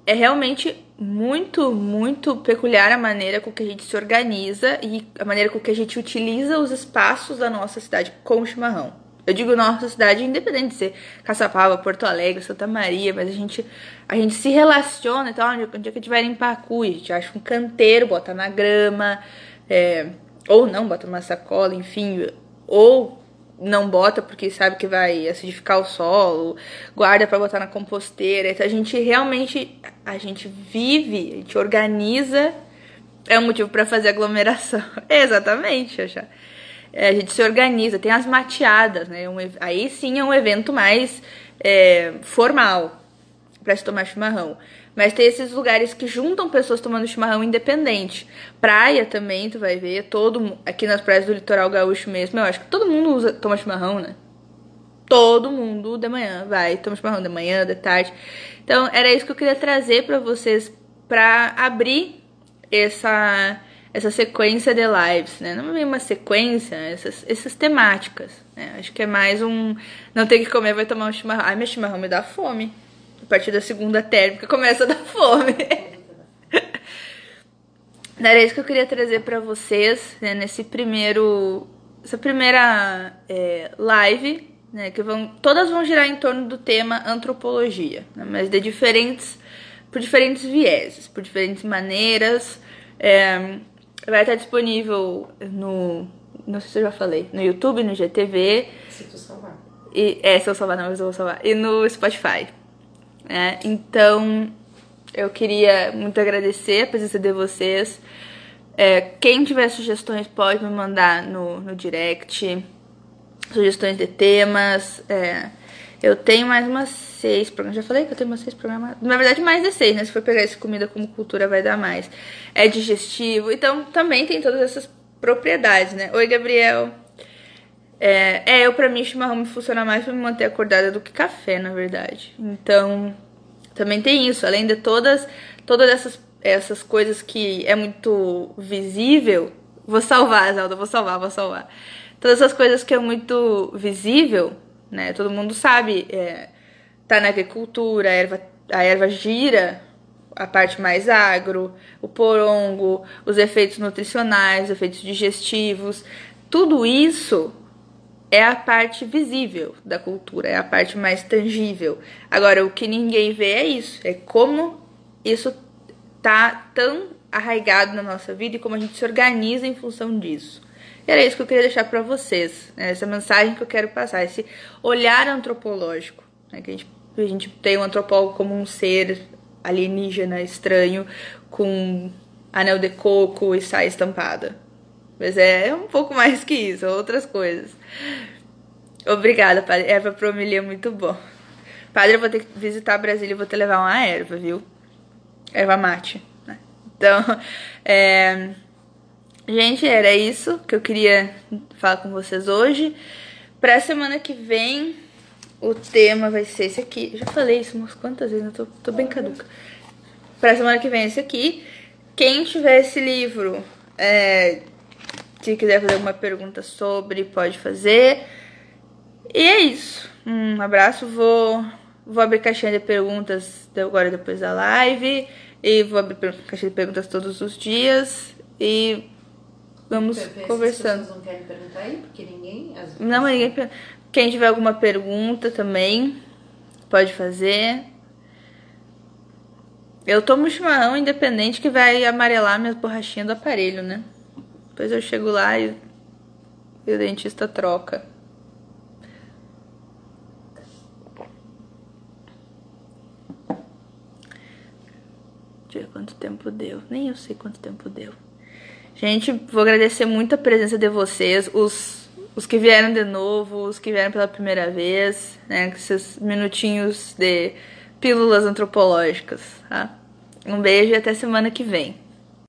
é realmente muito, muito peculiar a maneira com que a gente se organiza e a maneira com que a gente utiliza os espaços da nossa cidade com chimarrão. Eu digo nossa cidade, independente de ser Caçapava, Porto Alegre, Santa Maria, mas a gente, a gente se relaciona, então, onde, onde é que tiver em Pacu, a gente acha um canteiro, bota na grama, é, ou não, bota numa sacola, enfim, ou não bota porque sabe que vai acidificar o solo, guarda para botar na composteira. Então a gente realmente, a gente vive, a gente organiza, é um motivo para fazer aglomeração. <laughs> Exatamente, Xaxá a gente se organiza, tem as mateadas, né? Um, aí sim é um evento mais é, formal para se tomar chimarrão. Mas tem esses lugares que juntam pessoas tomando chimarrão independente. Praia também, tu vai ver, todo aqui nas praias do litoral gaúcho mesmo, eu acho que todo mundo usa, toma chimarrão, né? Todo mundo de manhã vai, toma chimarrão de manhã, de tarde. Então, era isso que eu queria trazer para vocês para abrir essa essa sequência de lives, né? Não é uma sequência, essas, essas temáticas, né? Acho que é mais um. Não tem que comer, vai tomar um chimarrão. Ai, meu chimarrão me dá fome. A partir da segunda térmica começa a dar fome. <laughs> Era isso que eu queria trazer para vocês né? nesse primeiro essa primeira é, live, né, que vão, todas vão girar em torno do tema antropologia, né, mas de diferentes, por diferentes vieses, por diferentes maneiras. É, vai estar disponível no, não sei se eu já falei, no YouTube, no GTV. Se tu salvar. E, é, se eu salvar, não, mas eu vou salvar. E no Spotify. Né? Então, eu queria muito agradecer a presença de vocês. É, quem tiver sugestões pode me mandar no, no direct. Sugestões de temas. É, eu tenho mais umas seis programas. Já falei que eu tenho umas seis programas. Na verdade, mais de seis, né? Se for pegar esse comida como cultura, vai dar mais. É digestivo. Então, também tem todas essas propriedades, né? Oi, Gabriel. É, é eu pra mim chimarrão me funciona mais pra me manter acordada do que café, na verdade. Então, também tem isso, além de todas todas essas essas coisas que é muito visível, vou salvar, Zelda, vou salvar, vou salvar. Todas essas coisas que é muito visível, né? Todo mundo sabe, é, tá na agricultura, a erva, a erva gira a parte mais agro, o porongo, os efeitos nutricionais, os efeitos digestivos, tudo isso é a parte visível da cultura, é a parte mais tangível. Agora, o que ninguém vê é isso, é como isso tá tão arraigado na nossa vida e como a gente se organiza em função disso. E era isso que eu queria deixar para vocês, né? essa mensagem que eu quero passar, esse olhar antropológico, né? que a gente, a gente tem o um antropólogo como um ser alienígena estranho com anel de coco e saia estampada. Mas é um pouco mais que isso, outras coisas. Obrigada, padre. Erva promilia é muito bom. Padre, eu vou ter que visitar Brasília e vou ter que levar uma erva, viu? Erva mate. Né? Então, <laughs> é... gente, era isso que eu queria falar com vocês hoje. Pra semana que vem, o tema vai ser esse aqui. Já falei isso umas quantas vezes, eu tô, tô bem caduca. Pra semana que vem, esse aqui. Quem tiver esse livro, é, se quiser fazer alguma pergunta sobre, pode fazer. E é isso. Um abraço. Vou, vou abrir caixinha de perguntas agora depois da live. E vou abrir caixinha de perguntas todos os dias. E vamos conversando. As não querem perguntar aí, porque ninguém. As... Não, mas ninguém. Quem tiver alguma pergunta também, pode fazer. Eu tomo chimarrão independente que vai amarelar minhas borrachinhas do aparelho, né? Depois eu chego lá e, e o dentista troca. Deixa eu ver quanto tempo deu. Nem eu sei quanto tempo deu. Gente, vou agradecer muito a presença de vocês. Os os que vieram de novo, os que vieram pela primeira vez, né? Com esses minutinhos de pílulas antropológicas, tá? Um beijo e até semana que vem.